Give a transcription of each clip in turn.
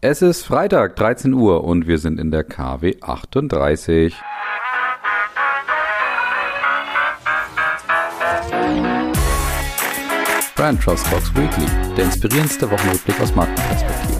Es ist Freitag, 13 Uhr und wir sind in der KW 38. Brand Trust Talks Weekly, der inspirierendste Wochenrückblick aus Markenperspektive.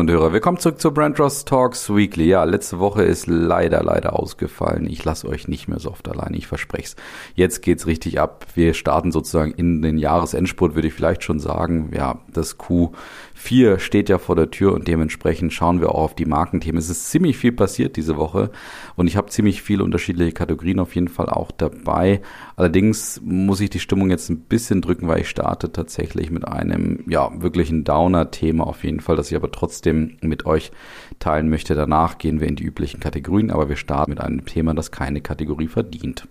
Hörerinnen und Hörer, willkommen zurück zur Brand Trust Talks Weekly. Ja, letzte Woche ist leider, leider ausgefallen. Ich lasse euch nicht mehr so oft alleine, ich verspreche es. Jetzt geht's richtig ab. Wir starten sozusagen in den Jahresendspurt, würde ich vielleicht schon sagen. Ja, das Q 4 steht ja vor der Tür und dementsprechend schauen wir auch auf die Markenthemen. Es ist ziemlich viel passiert diese Woche und ich habe ziemlich viele unterschiedliche Kategorien auf jeden Fall auch dabei. Allerdings muss ich die Stimmung jetzt ein bisschen drücken, weil ich starte tatsächlich mit einem, ja, wirklichen Downer-Thema auf jeden Fall, das ich aber trotzdem mit euch teilen möchte. Danach gehen wir in die üblichen Kategorien, aber wir starten mit einem Thema, das keine Kategorie verdient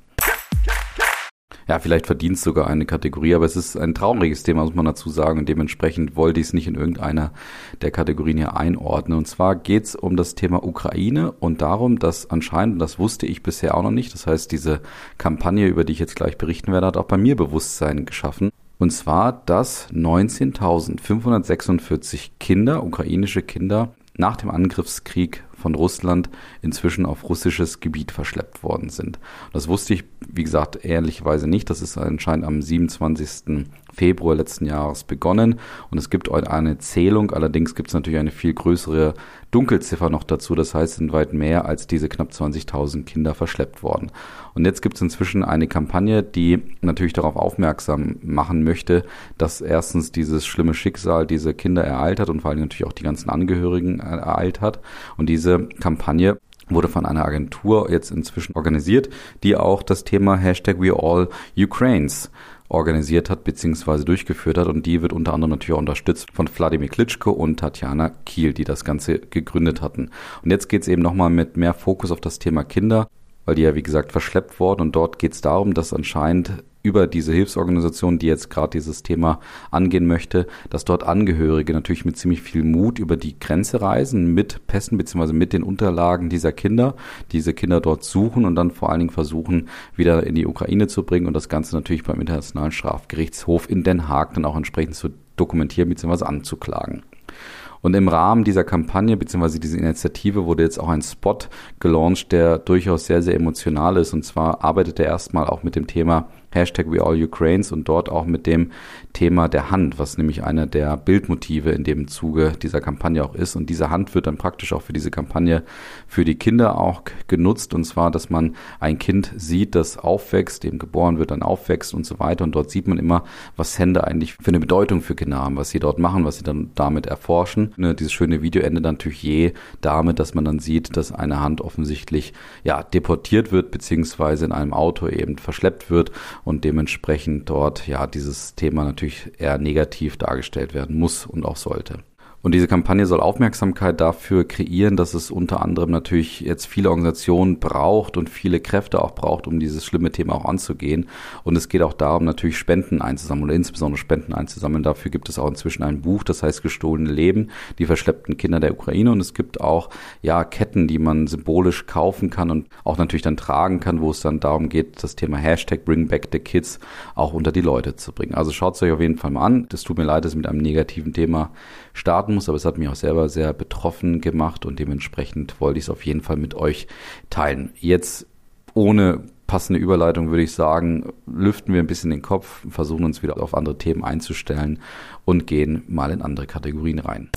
ja, vielleicht verdient es sogar eine Kategorie, aber es ist ein trauriges Thema, muss man dazu sagen. Und dementsprechend wollte ich es nicht in irgendeiner der Kategorien hier einordnen. Und zwar geht es um das Thema Ukraine und darum, dass anscheinend, und das wusste ich bisher auch noch nicht, das heißt, diese Kampagne, über die ich jetzt gleich berichten werde, hat auch bei mir Bewusstsein geschaffen. Und zwar, dass 19.546 Kinder, ukrainische Kinder, nach dem Angriffskrieg von Russland inzwischen auf russisches Gebiet verschleppt worden sind. Das wusste ich, wie gesagt, ehrlicherweise nicht. Das ist anscheinend am 27. Februar letzten Jahres begonnen und es gibt eine Zählung. Allerdings gibt es natürlich eine viel größere Dunkelziffer noch dazu. Das heißt, sind weit mehr als diese knapp 20.000 Kinder verschleppt worden. Und jetzt gibt es inzwischen eine Kampagne, die natürlich darauf aufmerksam machen möchte, dass erstens dieses schlimme Schicksal diese Kinder ereilt hat und vor allem natürlich auch die ganzen Angehörigen ereilt hat. Und diese Kampagne wurde von einer Agentur jetzt inzwischen organisiert, die auch das Thema Hashtag We All Ukraines organisiert hat bzw. durchgeführt hat und die wird unter anderem natürlich auch unterstützt von Wladimir Klitschko und Tatjana Kiel, die das Ganze gegründet hatten. Und jetzt geht es eben nochmal mit mehr Fokus auf das Thema Kinder weil die ja wie gesagt verschleppt worden und dort geht es darum, dass anscheinend über diese Hilfsorganisation, die jetzt gerade dieses Thema angehen möchte, dass dort Angehörige natürlich mit ziemlich viel Mut über die Grenze reisen mit Pässen beziehungsweise mit den Unterlagen dieser Kinder, diese Kinder dort suchen und dann vor allen Dingen versuchen, wieder in die Ukraine zu bringen und das Ganze natürlich beim Internationalen Strafgerichtshof in Den Haag dann auch entsprechend zu dokumentieren beziehungsweise anzuklagen. Und im Rahmen dieser Kampagne bzw. dieser Initiative wurde jetzt auch ein Spot gelauncht, der durchaus sehr, sehr emotional ist. Und zwar arbeitet er erstmal auch mit dem Thema Hashtag We All Ukraines und dort auch mit dem Thema der Hand, was nämlich einer der Bildmotive in dem Zuge dieser Kampagne auch ist. Und diese Hand wird dann praktisch auch für diese Kampagne für die Kinder auch genutzt. Und zwar, dass man ein Kind sieht, das aufwächst, dem geboren wird, dann aufwächst und so weiter. Und dort sieht man immer, was Hände eigentlich für eine Bedeutung für Kinder haben, was sie dort machen, was sie dann damit erforschen. Ne, dieses schöne Video endet natürlich je damit, dass man dann sieht, dass eine Hand offensichtlich ja deportiert wird, beziehungsweise in einem Auto eben verschleppt wird und dementsprechend dort ja dieses Thema natürlich eher negativ dargestellt werden muss und auch sollte. Und diese Kampagne soll Aufmerksamkeit dafür kreieren, dass es unter anderem natürlich jetzt viele Organisationen braucht und viele Kräfte auch braucht, um dieses schlimme Thema auch anzugehen. Und es geht auch darum, natürlich Spenden einzusammeln oder insbesondere Spenden einzusammeln. Dafür gibt es auch inzwischen ein Buch, das heißt Gestohlene Leben, die verschleppten Kinder der Ukraine. Und es gibt auch, ja, Ketten, die man symbolisch kaufen kann und auch natürlich dann tragen kann, wo es dann darum geht, das Thema Hashtag Bring Back the Kids auch unter die Leute zu bringen. Also schaut es euch auf jeden Fall mal an. Das tut mir leid, dass ich mit einem negativen Thema starten muss, aber es hat mich auch selber sehr betroffen gemacht und dementsprechend wollte ich es auf jeden Fall mit euch teilen. Jetzt ohne passende Überleitung würde ich sagen, lüften wir ein bisschen den Kopf, versuchen uns wieder auf andere Themen einzustellen und gehen mal in andere Kategorien rein.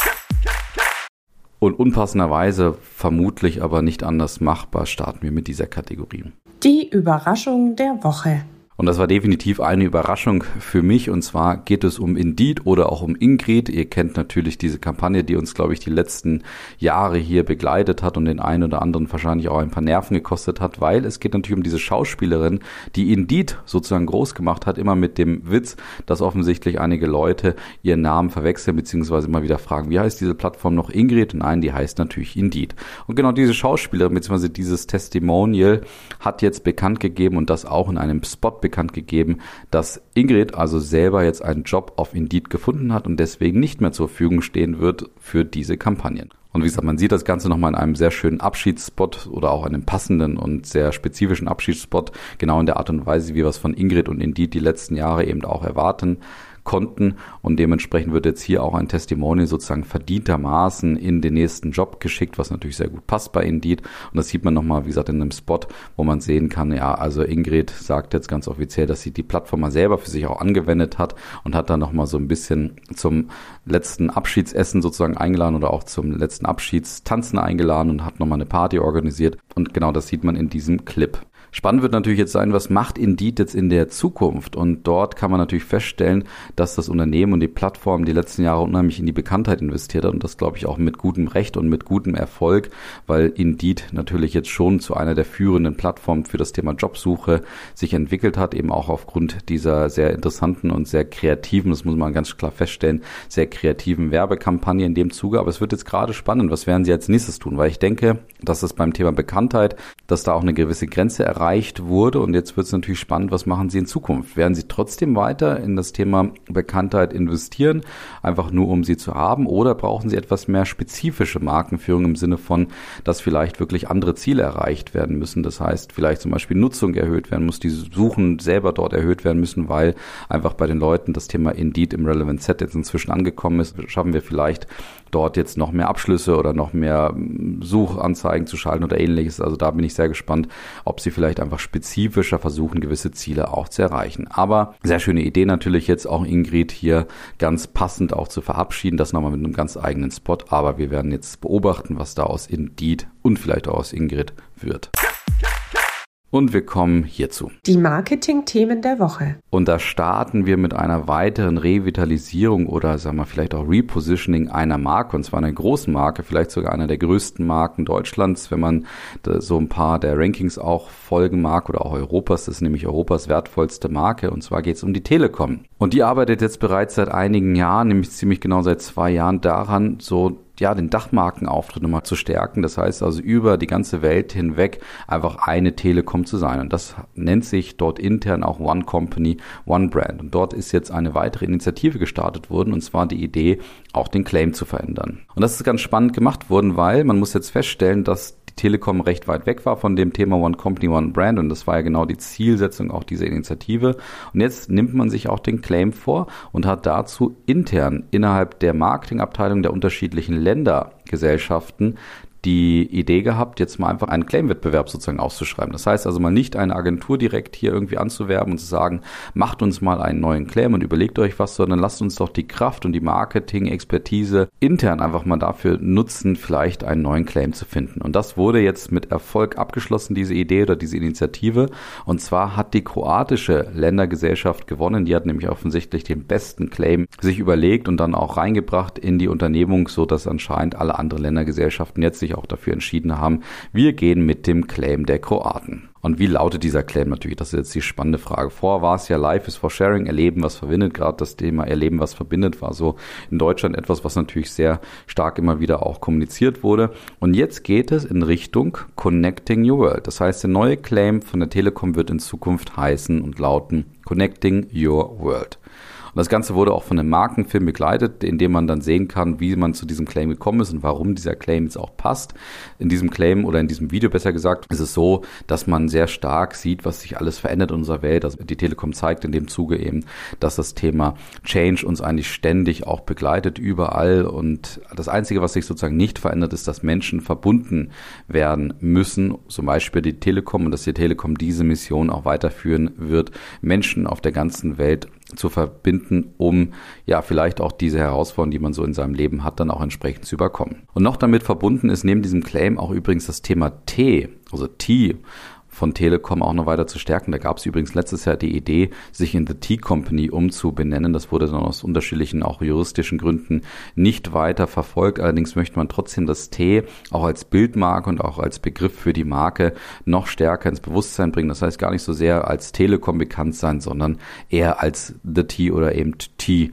Und unpassenderweise, vermutlich aber nicht anders machbar, starten wir mit dieser Kategorie. Die Überraschung der Woche. Und das war definitiv eine Überraschung für mich. Und zwar geht es um Indeed oder auch um Ingrid. Ihr kennt natürlich diese Kampagne, die uns, glaube ich, die letzten Jahre hier begleitet hat und den einen oder anderen wahrscheinlich auch ein paar Nerven gekostet hat, weil es geht natürlich um diese Schauspielerin, die Indeed sozusagen groß gemacht hat, immer mit dem Witz, dass offensichtlich einige Leute ihren Namen verwechseln, beziehungsweise immer wieder fragen, wie heißt diese Plattform noch Ingrid? Nein, die heißt natürlich Indeed. Und genau diese Schauspielerin, beziehungsweise dieses Testimonial hat jetzt bekannt gegeben und das auch in einem Spot bekannt bekannt gegeben, dass Ingrid also selber jetzt einen Job auf Indeed gefunden hat und deswegen nicht mehr zur Verfügung stehen wird für diese Kampagnen. Und wie gesagt, man sieht das Ganze nochmal in einem sehr schönen Abschiedsspot oder auch einem passenden und sehr spezifischen Abschiedsspot, genau in der Art und Weise, wie wir es von Ingrid und Indeed die letzten Jahre eben auch erwarten konnten. Und dementsprechend wird jetzt hier auch ein Testimonial sozusagen verdientermaßen in den nächsten Job geschickt, was natürlich sehr gut passt bei Indeed. Und das sieht man nochmal, wie gesagt, in einem Spot, wo man sehen kann, ja, also Ingrid sagt jetzt ganz offiziell, dass sie die Plattform mal selber für sich auch angewendet hat und hat dann nochmal so ein bisschen zum letzten Abschiedsessen sozusagen eingeladen oder auch zum letzten Abschiedstanzen eingeladen und hat nochmal eine Party organisiert. Und genau das sieht man in diesem Clip. Spannend wird natürlich jetzt sein, was macht Indeed jetzt in der Zukunft? Und dort kann man natürlich feststellen, dass das Unternehmen und die Plattform die letzten Jahre unheimlich in die Bekanntheit investiert hat und das glaube ich auch mit gutem Recht und mit gutem Erfolg, weil Indeed natürlich jetzt schon zu einer der führenden Plattformen für das Thema Jobsuche sich entwickelt hat, eben auch aufgrund dieser sehr interessanten und sehr kreativen, das muss man ganz klar feststellen, sehr kreativen Werbekampagne in dem Zuge. Aber es wird jetzt gerade spannend, was werden sie als nächstes tun? Weil ich denke, dass es beim Thema Bekanntheit, dass da auch eine gewisse Grenze erreicht erreicht wurde. Und jetzt wird es natürlich spannend, was machen Sie in Zukunft? Werden Sie trotzdem weiter in das Thema Bekanntheit investieren, einfach nur um sie zu haben? Oder brauchen Sie etwas mehr spezifische Markenführung im Sinne von, dass vielleicht wirklich andere Ziele erreicht werden müssen? Das heißt, vielleicht zum Beispiel Nutzung erhöht werden muss, die Suchen selber dort erhöht werden müssen, weil einfach bei den Leuten das Thema Indeed im Relevant Set jetzt inzwischen angekommen ist. Schaffen wir vielleicht dort jetzt noch mehr Abschlüsse oder noch mehr Suchanzeigen zu schalten oder ähnliches. Also da bin ich sehr gespannt, ob sie vielleicht einfach spezifischer versuchen, gewisse Ziele auch zu erreichen. Aber sehr schöne Idee natürlich jetzt auch Ingrid hier ganz passend auch zu verabschieden. Das nochmal mit einem ganz eigenen Spot. Aber wir werden jetzt beobachten, was da aus Indeed und vielleicht auch aus Ingrid wird. Und wir kommen hierzu. Die Marketing-Themen der Woche. Und da starten wir mit einer weiteren Revitalisierung oder sagen wir vielleicht auch Repositioning einer Marke und zwar einer großen Marke, vielleicht sogar einer der größten Marken Deutschlands, wenn man so ein paar der Rankings auch folgen mag oder auch Europas. Das ist nämlich Europas wertvollste Marke und zwar geht es um die Telekom. Und die arbeitet jetzt bereits seit einigen Jahren, nämlich ziemlich genau seit zwei Jahren daran, so ja, den Dachmarkenauftritt nochmal zu stärken. Das heißt also über die ganze Welt hinweg einfach eine Telekom zu sein. Und das nennt sich dort intern auch One Company, One Brand. Und dort ist jetzt eine weitere Initiative gestartet worden, und zwar die Idee, auch den Claim zu verändern. Und das ist ganz spannend gemacht worden, weil man muss jetzt feststellen, dass die Telekom recht weit weg war von dem Thema One Company, One Brand und das war ja genau die Zielsetzung auch dieser Initiative. Und jetzt nimmt man sich auch den Claim vor und hat dazu intern innerhalb der Marketingabteilung der unterschiedlichen Ländergesellschaften die Idee gehabt, jetzt mal einfach einen Claim-Wettbewerb sozusagen auszuschreiben. Das heißt also mal nicht eine Agentur direkt hier irgendwie anzuwerben und zu sagen, macht uns mal einen neuen Claim und überlegt euch was, sondern lasst uns doch die Kraft und die Marketing-Expertise intern einfach mal dafür nutzen, vielleicht einen neuen Claim zu finden. Und das wurde jetzt mit Erfolg abgeschlossen, diese Idee oder diese Initiative. Und zwar hat die kroatische Ländergesellschaft gewonnen. Die hat nämlich offensichtlich den besten Claim sich überlegt und dann auch reingebracht in die Unternehmung, so dass anscheinend alle anderen Ländergesellschaften jetzt sich sich auch dafür entschieden haben, wir gehen mit dem Claim der Kroaten. Und wie lautet dieser Claim natürlich? Das ist jetzt die spannende Frage. Vorher war es ja Life is for Sharing, Erleben, was verbindet. Gerade das Thema Erleben, was verbindet, war so in Deutschland etwas, was natürlich sehr stark immer wieder auch kommuniziert wurde. Und jetzt geht es in Richtung Connecting Your World. Das heißt, der neue Claim von der Telekom wird in Zukunft heißen und lauten Connecting Your World. Und das Ganze wurde auch von einem Markenfilm begleitet, in dem man dann sehen kann, wie man zu diesem Claim gekommen ist und warum dieser Claim jetzt auch passt. In diesem Claim oder in diesem Video besser gesagt, ist es so, dass man sehr stark sieht, was sich alles verändert in unserer Welt. Also die Telekom zeigt in dem Zuge eben, dass das Thema Change uns eigentlich ständig auch begleitet, überall. Und das Einzige, was sich sozusagen nicht verändert, ist, dass Menschen verbunden werden müssen. Zum Beispiel die Telekom und dass die Telekom diese Mission auch weiterführen wird, Menschen auf der ganzen Welt zu verbinden, um ja vielleicht auch diese Herausforderungen, die man so in seinem Leben hat, dann auch entsprechend zu überkommen. Und noch damit verbunden ist neben diesem Claim auch übrigens das Thema T, also T von Telekom auch noch weiter zu stärken. Da gab es übrigens letztes Jahr die Idee, sich in The Tea Company umzubenennen. Das wurde dann aus unterschiedlichen, auch juristischen Gründen nicht weiter verfolgt. Allerdings möchte man trotzdem das T auch als Bildmarke und auch als Begriff für die Marke noch stärker ins Bewusstsein bringen. Das heißt gar nicht so sehr als Telekom bekannt sein, sondern eher als The Tea oder eben Tea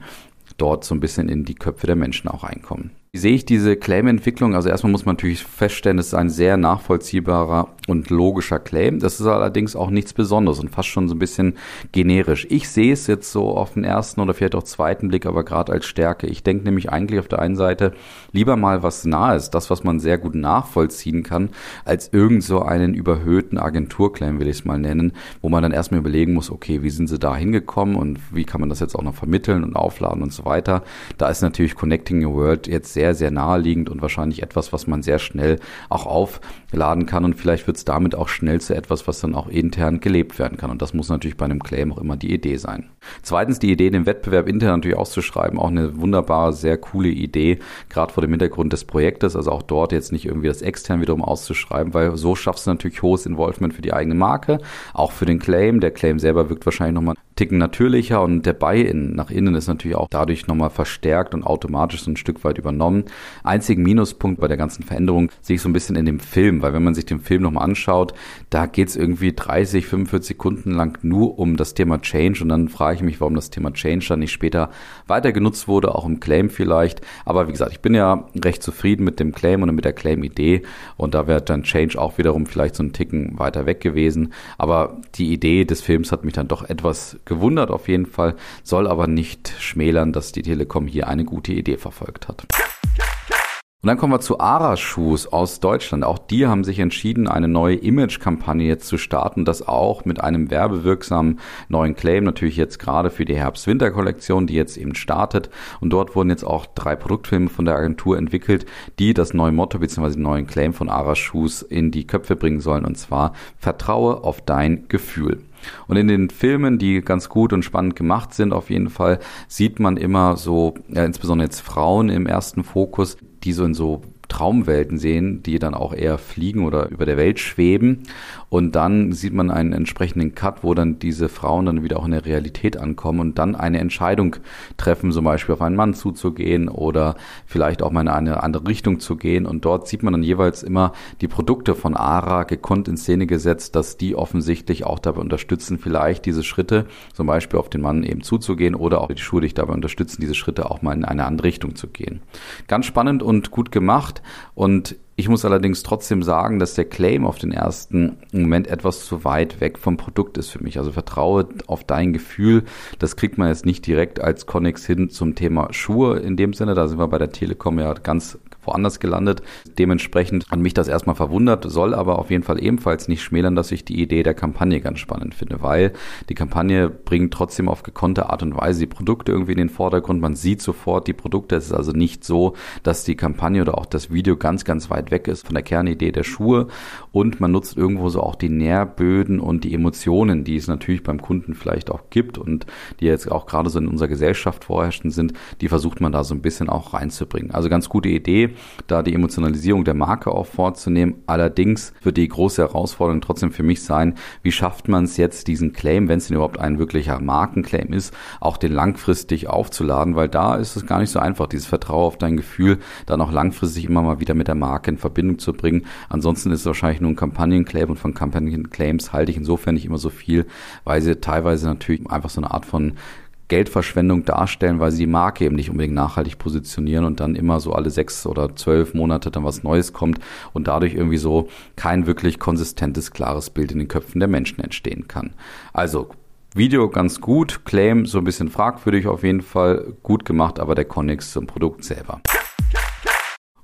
dort so ein bisschen in die Köpfe der Menschen auch einkommen. Wie sehe ich diese Claim-Entwicklung? Also erstmal muss man natürlich feststellen, es ist ein sehr nachvollziehbarer und logischer Claim. Das ist allerdings auch nichts Besonderes und fast schon so ein bisschen generisch. Ich sehe es jetzt so auf den ersten oder vielleicht auch zweiten Blick, aber gerade als Stärke. Ich denke nämlich eigentlich auf der einen Seite lieber mal was Nahes, das, was man sehr gut nachvollziehen kann, als irgend so einen überhöhten Agenturclaim, will ich es mal nennen, wo man dann erstmal überlegen muss, okay, wie sind sie da hingekommen und wie kann man das jetzt auch noch vermitteln und aufladen und so weiter. Da ist natürlich Connecting Your World jetzt sehr, sehr naheliegend und wahrscheinlich etwas, was man sehr schnell auch aufladen kann und vielleicht wird es damit auch schnell zu etwas, was dann auch intern gelebt werden kann. Und das muss natürlich bei einem Claim auch immer die Idee sein. Zweitens die Idee, den Wettbewerb intern natürlich auszuschreiben, auch eine wunderbare, sehr coole Idee, gerade vor dem Hintergrund des Projektes, also auch dort jetzt nicht irgendwie das extern wiederum auszuschreiben, weil so schaffst du natürlich hohes Involvement für die eigene Marke, auch für den Claim. Der Claim selber wirkt wahrscheinlich nochmal Ticken natürlicher und der Buy-in nach innen ist natürlich auch dadurch nochmal verstärkt und automatisch so ein Stück weit übernommen. Einzigen Minuspunkt bei der ganzen Veränderung sehe ich so ein bisschen in dem Film, weil wenn man sich den Film nochmal anschaut, da geht es irgendwie 30, 45 Sekunden lang nur um das Thema Change und dann frage ich mich, warum das Thema Change dann nicht später weiter genutzt wurde, auch im Claim vielleicht. Aber wie gesagt, ich bin ja recht zufrieden mit dem Claim und mit der Claim-Idee und da wäre dann Change auch wiederum vielleicht so ein Ticken weiter weg gewesen. Aber die Idee des Films hat mich dann doch etwas gewundert auf jeden Fall, soll aber nicht schmälern, dass die Telekom hier eine gute Idee verfolgt hat. Und dann kommen wir zu Ara Shoes aus Deutschland. Auch die haben sich entschieden, eine neue Image-Kampagne jetzt zu starten, das auch mit einem werbewirksamen neuen Claim, natürlich jetzt gerade für die Herbst-Winter-Kollektion, die jetzt eben startet. Und dort wurden jetzt auch drei Produktfilme von der Agentur entwickelt, die das neue Motto bzw. den neuen Claim von Ara Shoes in die Köpfe bringen sollen. Und zwar Vertraue auf dein Gefühl. Und in den Filmen, die ganz gut und spannend gemacht sind, auf jeden Fall, sieht man immer so, ja, insbesondere jetzt Frauen im ersten Fokus, die so in so Traumwelten sehen, die dann auch eher fliegen oder über der Welt schweben. Und dann sieht man einen entsprechenden Cut, wo dann diese Frauen dann wieder auch in der Realität ankommen und dann eine Entscheidung treffen, zum Beispiel auf einen Mann zuzugehen oder vielleicht auch mal in eine andere Richtung zu gehen. Und dort sieht man dann jeweils immer die Produkte von ARA gekonnt in Szene gesetzt, dass die offensichtlich auch dabei unterstützen, vielleicht diese Schritte, zum Beispiel auf den Mann eben zuzugehen oder auch die Schuhe dich dabei unterstützen, diese Schritte auch mal in eine andere Richtung zu gehen. Ganz spannend und gut gemacht. Und ich muss allerdings trotzdem sagen, dass der Claim auf den ersten Moment etwas zu weit weg vom Produkt ist für mich. Also vertraue auf dein Gefühl. Das kriegt man jetzt nicht direkt als Connex hin zum Thema Schuhe in dem Sinne. Da sind wir bei der Telekom ja ganz woanders gelandet. Dementsprechend hat mich das erstmal verwundert, soll aber auf jeden Fall ebenfalls nicht schmälern, dass ich die Idee der Kampagne ganz spannend finde, weil die Kampagne bringt trotzdem auf gekonnte Art und Weise die Produkte irgendwie in den Vordergrund. Man sieht sofort die Produkte. Es ist also nicht so, dass die Kampagne oder auch das Video ganz, ganz weit weg ist von der Kernidee der Schuhe und man nutzt irgendwo so auch die Nährböden und die Emotionen, die es natürlich beim Kunden vielleicht auch gibt und die jetzt auch gerade so in unserer Gesellschaft vorherrschend sind, die versucht man da so ein bisschen auch reinzubringen. Also ganz gute Idee, da die Emotionalisierung der Marke auch vorzunehmen. Allerdings wird die große Herausforderung trotzdem für mich sein, wie schafft man es jetzt, diesen Claim, wenn es denn überhaupt ein wirklicher Markenclaim ist, auch den langfristig aufzuladen, weil da ist es gar nicht so einfach, dieses Vertrauen auf dein Gefühl dann auch langfristig immer mal wieder mit der Marke in Verbindung zu bringen. Ansonsten ist es wahrscheinlich nur ein Kampagnenclaim und von Kampagnenclaims halte ich insofern nicht immer so viel, weil sie teilweise natürlich einfach so eine Art von Geldverschwendung darstellen, weil sie die Marke eben nicht unbedingt nachhaltig positionieren und dann immer so alle sechs oder zwölf Monate dann was Neues kommt und dadurch irgendwie so kein wirklich konsistentes, klares Bild in den Köpfen der Menschen entstehen kann. Also Video ganz gut, Claim so ein bisschen fragwürdig auf jeden Fall, gut gemacht, aber der Connex zum Produkt selber.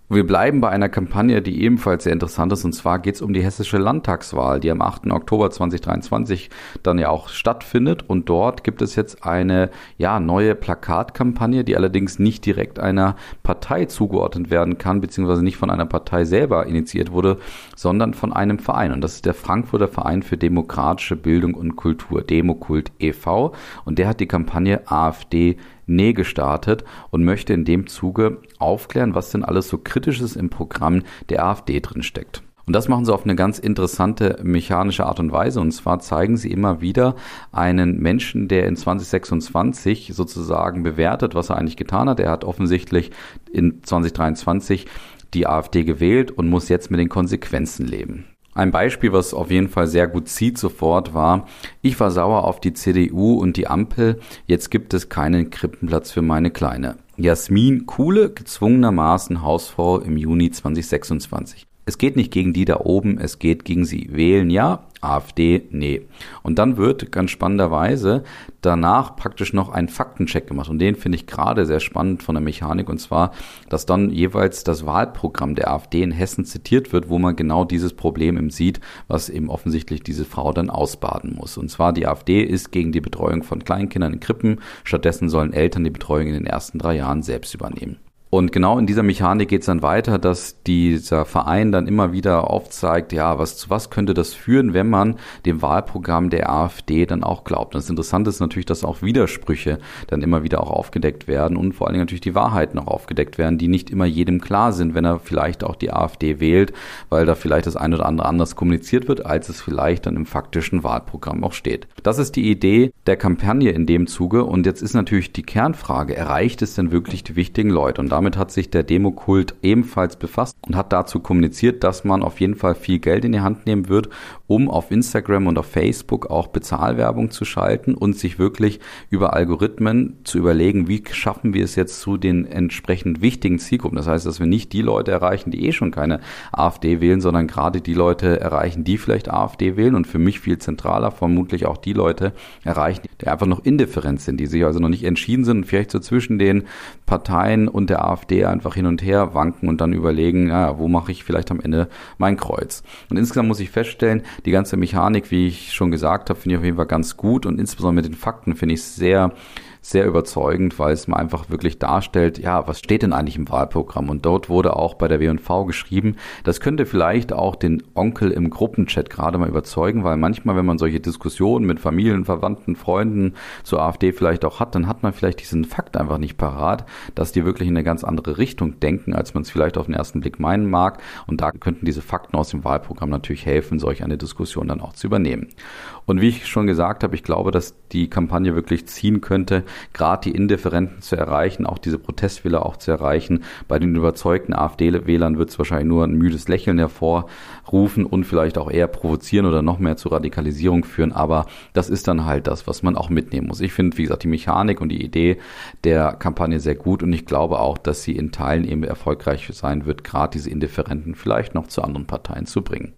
Wir bleiben bei einer Kampagne, die ebenfalls sehr interessant ist, und zwar geht es um die hessische Landtagswahl, die am 8. Oktober 2023 dann ja auch stattfindet. Und dort gibt es jetzt eine ja, neue Plakatkampagne, die allerdings nicht direkt einer Partei zugeordnet werden kann, beziehungsweise nicht von einer Partei selber initiiert wurde, sondern von einem Verein. Und das ist der Frankfurter Verein für demokratische Bildung und Kultur, Demokult e.V. Und der hat die Kampagne AfD Näh gestartet und möchte in dem Zuge aufklären, was denn alles so kritisches im Programm der AfD drin steckt. Und das machen sie auf eine ganz interessante mechanische Art und Weise. Und zwar zeigen sie immer wieder einen Menschen, der in 2026 sozusagen bewertet, was er eigentlich getan hat. Er hat offensichtlich in 2023 die AfD gewählt und muss jetzt mit den Konsequenzen leben. Ein Beispiel, was auf jeden Fall sehr gut zieht sofort, war, ich war sauer auf die CDU und die Ampel, jetzt gibt es keinen Krippenplatz für meine Kleine. Jasmin Kuhle, gezwungenermaßen Hausfrau im Juni 2026. Es geht nicht gegen die da oben, es geht gegen sie. Wählen ja, AfD, nee. Und dann wird ganz spannenderweise danach praktisch noch ein Faktencheck gemacht. Und den finde ich gerade sehr spannend von der Mechanik. Und zwar, dass dann jeweils das Wahlprogramm der AfD in Hessen zitiert wird, wo man genau dieses Problem im sieht, was eben offensichtlich diese Frau dann ausbaden muss. Und zwar die AfD ist gegen die Betreuung von Kleinkindern in Krippen. Stattdessen sollen Eltern die Betreuung in den ersten drei Jahren selbst übernehmen. Und genau in dieser Mechanik geht es dann weiter, dass dieser Verein dann immer wieder aufzeigt, ja, was zu was könnte das führen, wenn man dem Wahlprogramm der AfD dann auch glaubt. Und das Interessante ist natürlich, dass auch Widersprüche dann immer wieder auch aufgedeckt werden und vor allen Dingen natürlich die Wahrheiten auch aufgedeckt werden, die nicht immer jedem klar sind, wenn er vielleicht auch die AfD wählt, weil da vielleicht das eine oder andere anders kommuniziert wird, als es vielleicht dann im faktischen Wahlprogramm auch steht. Das ist die Idee der Kampagne in dem Zuge. Und jetzt ist natürlich die Kernfrage, erreicht es denn wirklich die wichtigen Leute? Und damit damit hat sich der Demokult ebenfalls befasst und hat dazu kommuniziert, dass man auf jeden Fall viel Geld in die Hand nehmen wird, um auf Instagram und auf Facebook auch Bezahlwerbung zu schalten und sich wirklich über Algorithmen zu überlegen, wie schaffen wir es jetzt zu den entsprechend wichtigen Zielgruppen. Das heißt, dass wir nicht die Leute erreichen, die eh schon keine AfD wählen, sondern gerade die Leute erreichen, die vielleicht AfD wählen und für mich viel zentraler vermutlich auch die Leute erreichen, die einfach noch indifferent sind, die sich also noch nicht entschieden sind und vielleicht so zwischen den Parteien und der AfD einfach hin und her wanken und dann überlegen, ja, wo mache ich vielleicht am Ende mein Kreuz. Und insgesamt muss ich feststellen, die ganze Mechanik, wie ich schon gesagt habe, finde ich auf jeden Fall ganz gut und insbesondere mit den Fakten finde ich sehr sehr überzeugend, weil es mal einfach wirklich darstellt, ja, was steht denn eigentlich im Wahlprogramm? Und dort wurde auch bei der W&V geschrieben, das könnte vielleicht auch den Onkel im Gruppenchat gerade mal überzeugen, weil manchmal, wenn man solche Diskussionen mit Familien, Verwandten, Freunden zur AfD vielleicht auch hat, dann hat man vielleicht diesen Fakt einfach nicht parat, dass die wirklich in eine ganz andere Richtung denken, als man es vielleicht auf den ersten Blick meinen mag. Und da könnten diese Fakten aus dem Wahlprogramm natürlich helfen, solch eine Diskussion dann auch zu übernehmen. Und wie ich schon gesagt habe, ich glaube, dass die Kampagne wirklich ziehen könnte, gerade die Indifferenten zu erreichen, auch diese Protestwähler auch zu erreichen. Bei den überzeugten AfD-Wählern wird es wahrscheinlich nur ein müdes Lächeln hervorrufen und vielleicht auch eher provozieren oder noch mehr zur Radikalisierung führen. Aber das ist dann halt das, was man auch mitnehmen muss. Ich finde, wie gesagt, die Mechanik und die Idee der Kampagne sehr gut und ich glaube auch, dass sie in Teilen eben erfolgreich sein wird, gerade diese Indifferenten vielleicht noch zu anderen Parteien zu bringen.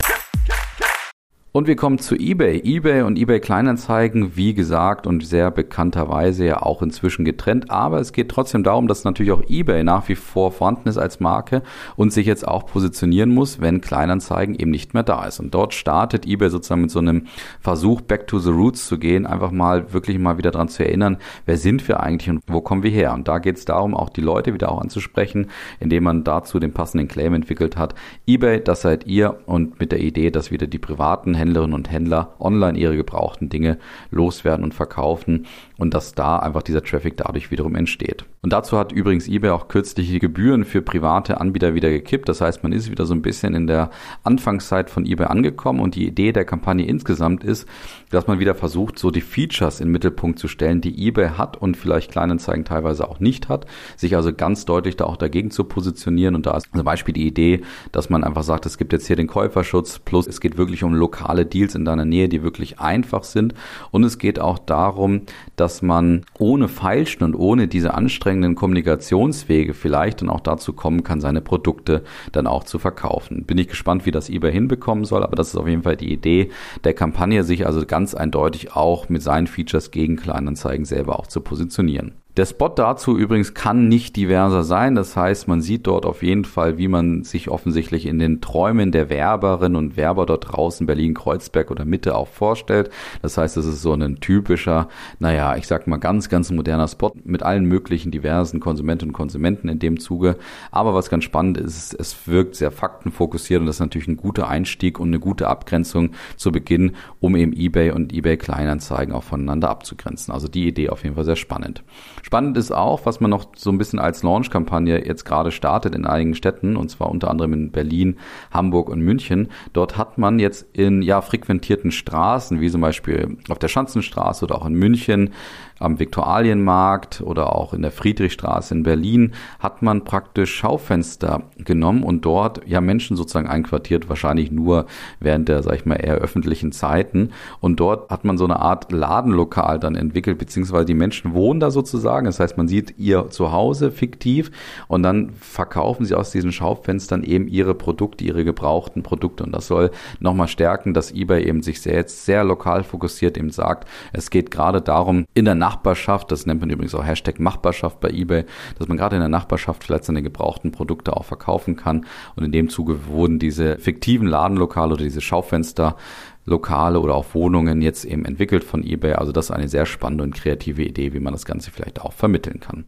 Und wir kommen zu eBay. eBay und eBay Kleinanzeigen, wie gesagt und sehr bekannterweise ja auch inzwischen getrennt. Aber es geht trotzdem darum, dass natürlich auch eBay nach wie vor vorhanden ist als Marke und sich jetzt auch positionieren muss, wenn Kleinanzeigen eben nicht mehr da ist. Und dort startet eBay sozusagen mit so einem Versuch, back to the roots zu gehen, einfach mal wirklich mal wieder dran zu erinnern, wer sind wir eigentlich und wo kommen wir her? Und da geht es darum, auch die Leute wieder auch anzusprechen, indem man dazu den passenden Claim entwickelt hat. eBay, das seid ihr und mit der Idee, dass wieder die privaten Händlerinnen und Händler online ihre gebrauchten Dinge loswerden und verkaufen und dass da einfach dieser Traffic dadurch wiederum entsteht. Und dazu hat übrigens eBay auch kürzlich die Gebühren für private Anbieter wieder gekippt. Das heißt, man ist wieder so ein bisschen in der Anfangszeit von eBay angekommen und die Idee der Kampagne insgesamt ist, dass man wieder versucht, so die Features in den Mittelpunkt zu stellen, die eBay hat und vielleicht Kleinanzeigen teilweise auch nicht hat, sich also ganz deutlich da auch dagegen zu positionieren. Und da ist zum Beispiel die Idee, dass man einfach sagt, es gibt jetzt hier den Käuferschutz plus es geht wirklich um lokale Deals in deiner Nähe, die wirklich einfach sind. Und es geht auch darum, dass man ohne Feilschen und ohne diese anstrengenden Kommunikationswege vielleicht dann auch dazu kommen kann, seine Produkte dann auch zu verkaufen. Bin ich gespannt, wie das eBay hinbekommen soll, aber das ist auf jeden Fall die Idee der Kampagne, sich also ganz eindeutig auch mit seinen Features gegen Kleinanzeigen selber auch zu positionieren. Der Spot dazu übrigens kann nicht diverser sein. Das heißt, man sieht dort auf jeden Fall, wie man sich offensichtlich in den Träumen der Werberinnen und Werber dort draußen Berlin, Kreuzberg oder Mitte auch vorstellt. Das heißt, es ist so ein typischer, naja, ich sag mal ganz, ganz moderner Spot mit allen möglichen diversen Konsumentinnen und Konsumenten in dem Zuge. Aber was ganz spannend ist, es wirkt sehr faktenfokussiert und das ist natürlich ein guter Einstieg und eine gute Abgrenzung zu Beginn, um eben eBay und eBay Kleinanzeigen auch voneinander abzugrenzen. Also die Idee auf jeden Fall sehr spannend. Spannend ist auch, was man noch so ein bisschen als Launch-Kampagne jetzt gerade startet in einigen Städten, und zwar unter anderem in Berlin, Hamburg und München. Dort hat man jetzt in ja frequentierten Straßen, wie zum Beispiel auf der Schanzenstraße oder auch in München, am Viktualienmarkt oder auch in der Friedrichstraße in Berlin hat man praktisch Schaufenster genommen und dort ja Menschen sozusagen einquartiert, wahrscheinlich nur während der, sag ich mal, eher öffentlichen Zeiten. Und dort hat man so eine Art Ladenlokal dann entwickelt, beziehungsweise die Menschen wohnen da sozusagen. Das heißt, man sieht ihr Zuhause fiktiv und dann verkaufen sie aus diesen Schaufenstern eben ihre Produkte, ihre gebrauchten Produkte. Und das soll nochmal stärken, dass eBay eben sich sehr jetzt sehr lokal fokussiert eben sagt, es geht gerade darum, in der Nachbarschaft, das nennt man übrigens auch Hashtag Machbarschaft bei eBay, dass man gerade in der Nachbarschaft vielleicht seine gebrauchten Produkte auch verkaufen kann. Und in dem Zuge wurden diese fiktiven Ladenlokale oder diese Schaufenster Lokale oder auch Wohnungen jetzt eben entwickelt von eBay. Also das ist eine sehr spannende und kreative Idee, wie man das Ganze vielleicht auch vermitteln kann.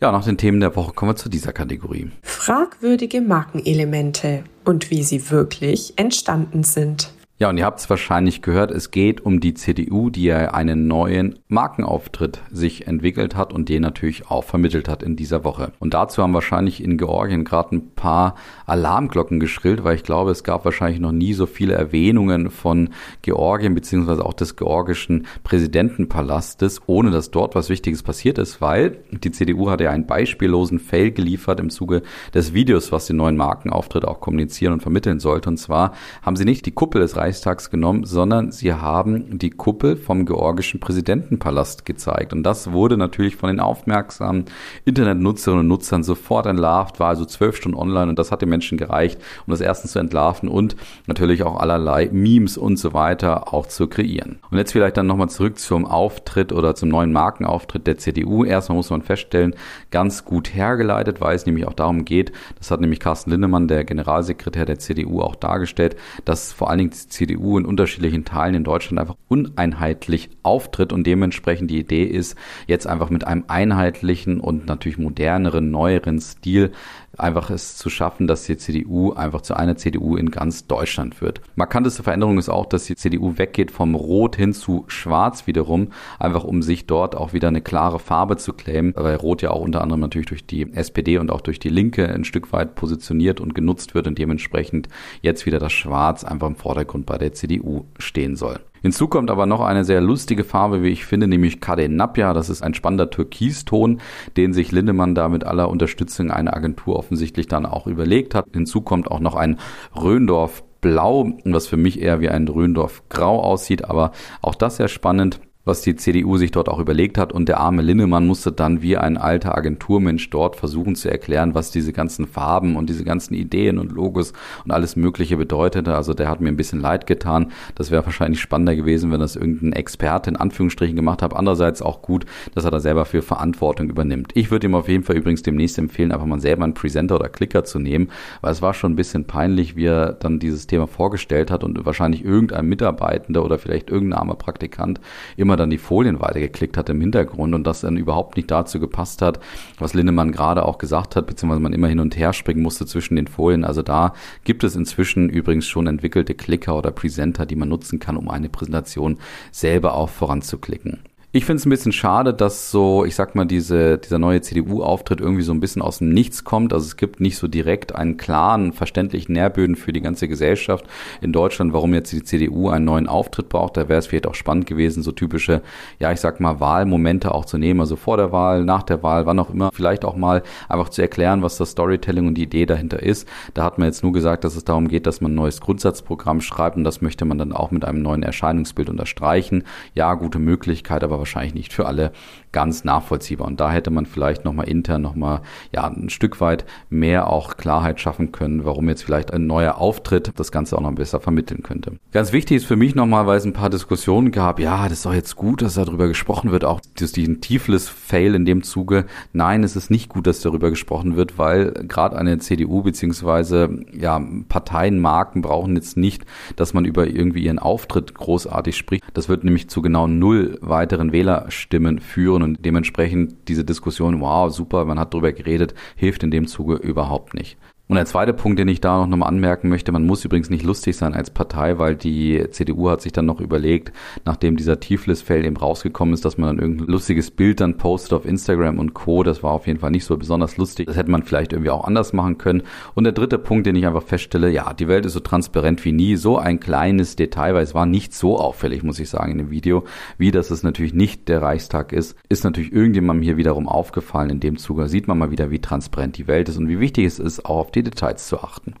Ja, nach den Themen der Woche kommen wir zu dieser Kategorie. Fragwürdige Markenelemente und wie sie wirklich entstanden sind. Ja, und ihr habt es wahrscheinlich gehört, es geht um die CDU, die ja einen neuen Markenauftritt sich entwickelt hat und den natürlich auch vermittelt hat in dieser Woche. Und dazu haben wahrscheinlich in Georgien gerade ein paar Alarmglocken geschrillt, weil ich glaube, es gab wahrscheinlich noch nie so viele Erwähnungen von Georgien beziehungsweise auch des georgischen Präsidentenpalastes, ohne dass dort was Wichtiges passiert ist, weil die CDU hat ja einen beispiellosen Fail geliefert im Zuge des Videos, was den neuen Markenauftritt auch kommunizieren und vermitteln sollte. Und zwar haben sie nicht die Kuppel des Reichstags genommen, sondern sie haben die Kuppel vom georgischen Präsidentenpalast gezeigt. Und das wurde natürlich von den aufmerksamen Internetnutzerinnen und Nutzern sofort entlarvt, war also zwölf Stunden online und das hat den Menschen gereicht, um das erstens zu entlarven und natürlich auch allerlei Memes und so weiter auch zu kreieren. Und jetzt vielleicht dann nochmal zurück zum Auftritt oder zum neuen Markenauftritt der CDU. Erstmal muss man feststellen, ganz gut hergeleitet, weil es nämlich auch darum geht, das hat nämlich Carsten Lindemann, der Generalsekretär der CDU, auch dargestellt, dass vor allen Dingen CDU in unterschiedlichen Teilen in Deutschland einfach uneinheitlich auftritt und dementsprechend die Idee ist, jetzt einfach mit einem einheitlichen und natürlich moderneren, neueren Stil einfach es zu schaffen, dass die CDU einfach zu einer CDU in ganz Deutschland wird. Markanteste Veränderung ist auch, dass die CDU weggeht vom Rot hin zu Schwarz wiederum, einfach um sich dort auch wieder eine klare Farbe zu claimen, weil Rot ja auch unter anderem natürlich durch die SPD und auch durch die Linke ein Stück weit positioniert und genutzt wird und dementsprechend jetzt wieder das Schwarz einfach im Vordergrund bei der CDU stehen soll. Hinzu kommt aber noch eine sehr lustige Farbe, wie ich finde, nämlich Cadenapia. Das ist ein spannender Türkiston, den sich Lindemann da mit aller Unterstützung einer Agentur offensichtlich dann auch überlegt hat. Hinzu kommt auch noch ein Röndorf Blau, was für mich eher wie ein Röndorf Grau aussieht, aber auch das sehr spannend was die CDU sich dort auch überlegt hat. Und der arme Linnemann musste dann wie ein alter Agenturmensch dort versuchen zu erklären, was diese ganzen Farben und diese ganzen Ideen und Logos und alles Mögliche bedeutete. Also der hat mir ein bisschen leid getan. Das wäre wahrscheinlich spannender gewesen, wenn das irgendein Experte in Anführungsstrichen gemacht hat. Andererseits auch gut, dass er da selber für Verantwortung übernimmt. Ich würde ihm auf jeden Fall übrigens demnächst empfehlen, einfach mal selber einen Presenter oder Klicker zu nehmen, weil es war schon ein bisschen peinlich, wie er dann dieses Thema vorgestellt hat und wahrscheinlich irgendein Mitarbeitender oder vielleicht irgendein armer Praktikant immer immer dann die Folien weitergeklickt hat im Hintergrund und das dann überhaupt nicht dazu gepasst hat, was Lindemann gerade auch gesagt hat, beziehungsweise man immer hin und her springen musste zwischen den Folien. Also da gibt es inzwischen übrigens schon entwickelte Klicker oder Presenter, die man nutzen kann, um eine Präsentation selber auch voranzuklicken. Ich finde es ein bisschen schade, dass so, ich sag mal, diese, dieser neue CDU-Auftritt irgendwie so ein bisschen aus dem Nichts kommt. Also es gibt nicht so direkt einen klaren, verständlichen Nährböden für die ganze Gesellschaft in Deutschland, warum jetzt die CDU einen neuen Auftritt braucht. Da wäre es vielleicht auch spannend gewesen, so typische, ja, ich sag mal, Wahlmomente auch zu nehmen. Also vor der Wahl, nach der Wahl, wann auch immer, vielleicht auch mal einfach zu erklären, was das Storytelling und die Idee dahinter ist. Da hat man jetzt nur gesagt, dass es darum geht, dass man ein neues Grundsatzprogramm schreibt und das möchte man dann auch mit einem neuen Erscheinungsbild unterstreichen. Ja, gute Möglichkeit, aber wahrscheinlich nicht für alle ganz nachvollziehbar. Und da hätte man vielleicht nochmal intern nochmal ja, ein Stück weit mehr auch Klarheit schaffen können, warum jetzt vielleicht ein neuer Auftritt das Ganze auch noch besser vermitteln könnte. Ganz wichtig ist für mich nochmal, weil es ein paar Diskussionen gab, ja, das ist doch jetzt gut, dass darüber gesprochen wird, auch diesen Tiflis-Fail in dem Zuge. Nein, es ist nicht gut, dass darüber gesprochen wird, weil gerade eine CDU beziehungsweise ja, Parteienmarken brauchen jetzt nicht, dass man über irgendwie ihren Auftritt großartig spricht. Das wird nämlich zu genau null weiteren Wählerstimmen führen und dementsprechend diese Diskussion, wow, super, man hat darüber geredet, hilft in dem Zuge überhaupt nicht. Und der zweite Punkt, den ich da noch nochmal anmerken möchte, man muss übrigens nicht lustig sein als Partei, weil die CDU hat sich dann noch überlegt, nachdem dieser Tiflis-Fell eben rausgekommen ist, dass man dann irgendein lustiges Bild dann postet auf Instagram und Co. Das war auf jeden Fall nicht so besonders lustig. Das hätte man vielleicht irgendwie auch anders machen können. Und der dritte Punkt, den ich einfach feststelle, ja, die Welt ist so transparent wie nie. So ein kleines Detail, weil es war nicht so auffällig, muss ich sagen, in dem Video, wie dass es natürlich nicht der Reichstag ist, ist natürlich irgendjemandem hier wiederum aufgefallen. In dem Zuge sieht man mal wieder, wie transparent die Welt ist und wie wichtig es ist, auch auf die Details zu achten.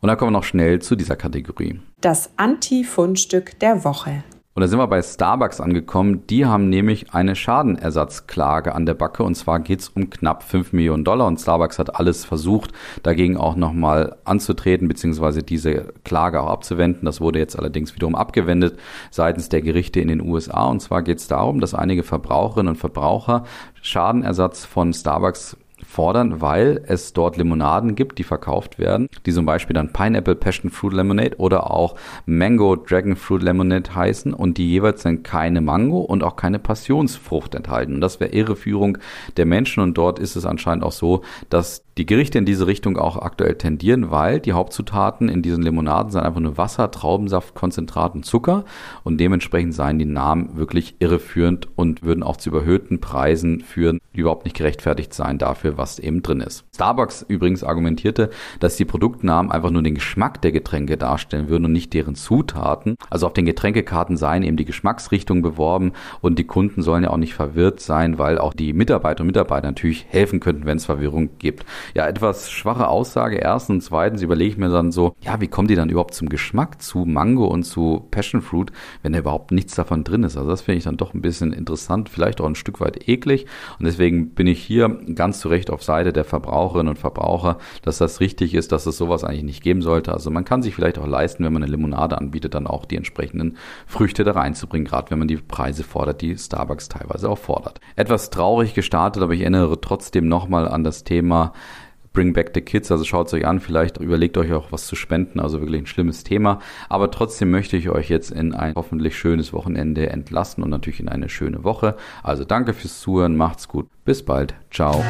Und dann kommen wir noch schnell zu dieser Kategorie. Das Anti-Fundstück der Woche. Und da sind wir bei Starbucks angekommen. Die haben nämlich eine Schadenersatzklage an der Backe und zwar geht es um knapp 5 Millionen Dollar und Starbucks hat alles versucht, dagegen auch nochmal anzutreten beziehungsweise diese Klage auch abzuwenden. Das wurde jetzt allerdings wiederum abgewendet seitens der Gerichte in den USA und zwar geht es darum, dass einige Verbraucherinnen und Verbraucher Schadenersatz von Starbucks fordern, weil es dort Limonaden gibt, die verkauft werden, die zum Beispiel dann Pineapple Passion Fruit Lemonade oder auch Mango Dragon Fruit Lemonade heißen und die jeweils dann keine Mango und auch keine Passionsfrucht enthalten. Und das wäre Irreführung der Menschen und dort ist es anscheinend auch so, dass die Gerichte in diese Richtung auch aktuell tendieren, weil die Hauptzutaten in diesen Limonaden sind einfach nur Wasser, Traubensaft, Konzentrat und Zucker und dementsprechend seien die Namen wirklich irreführend und würden auch zu überhöhten Preisen führen, die überhaupt nicht gerechtfertigt seien dafür, was eben drin ist. Starbucks übrigens argumentierte, dass die Produktnamen einfach nur den Geschmack der Getränke darstellen würden und nicht deren Zutaten. Also auf den Getränkekarten seien eben die Geschmacksrichtungen beworben und die Kunden sollen ja auch nicht verwirrt sein, weil auch die Mitarbeiter und Mitarbeiter natürlich helfen könnten, wenn es Verwirrung gibt ja, etwas schwache Aussage erstens und zweitens überlege ich mir dann so, ja, wie kommt die dann überhaupt zum Geschmack zu Mango und zu Passion Fruit, wenn da überhaupt nichts davon drin ist? Also das finde ich dann doch ein bisschen interessant, vielleicht auch ein Stück weit eklig und deswegen bin ich hier ganz zu Recht auf Seite der Verbraucherinnen und Verbraucher, dass das richtig ist, dass es sowas eigentlich nicht geben sollte. Also man kann sich vielleicht auch leisten, wenn man eine Limonade anbietet, dann auch die entsprechenden Früchte da reinzubringen, gerade wenn man die Preise fordert, die Starbucks teilweise auch fordert. Etwas traurig gestartet, aber ich erinnere trotzdem nochmal an das Thema Bring Back the Kids, also schaut es euch an, vielleicht überlegt euch auch was zu spenden, also wirklich ein schlimmes Thema. Aber trotzdem möchte ich euch jetzt in ein hoffentlich schönes Wochenende entlassen und natürlich in eine schöne Woche. Also danke fürs Zuhören, macht's gut, bis bald, ciao.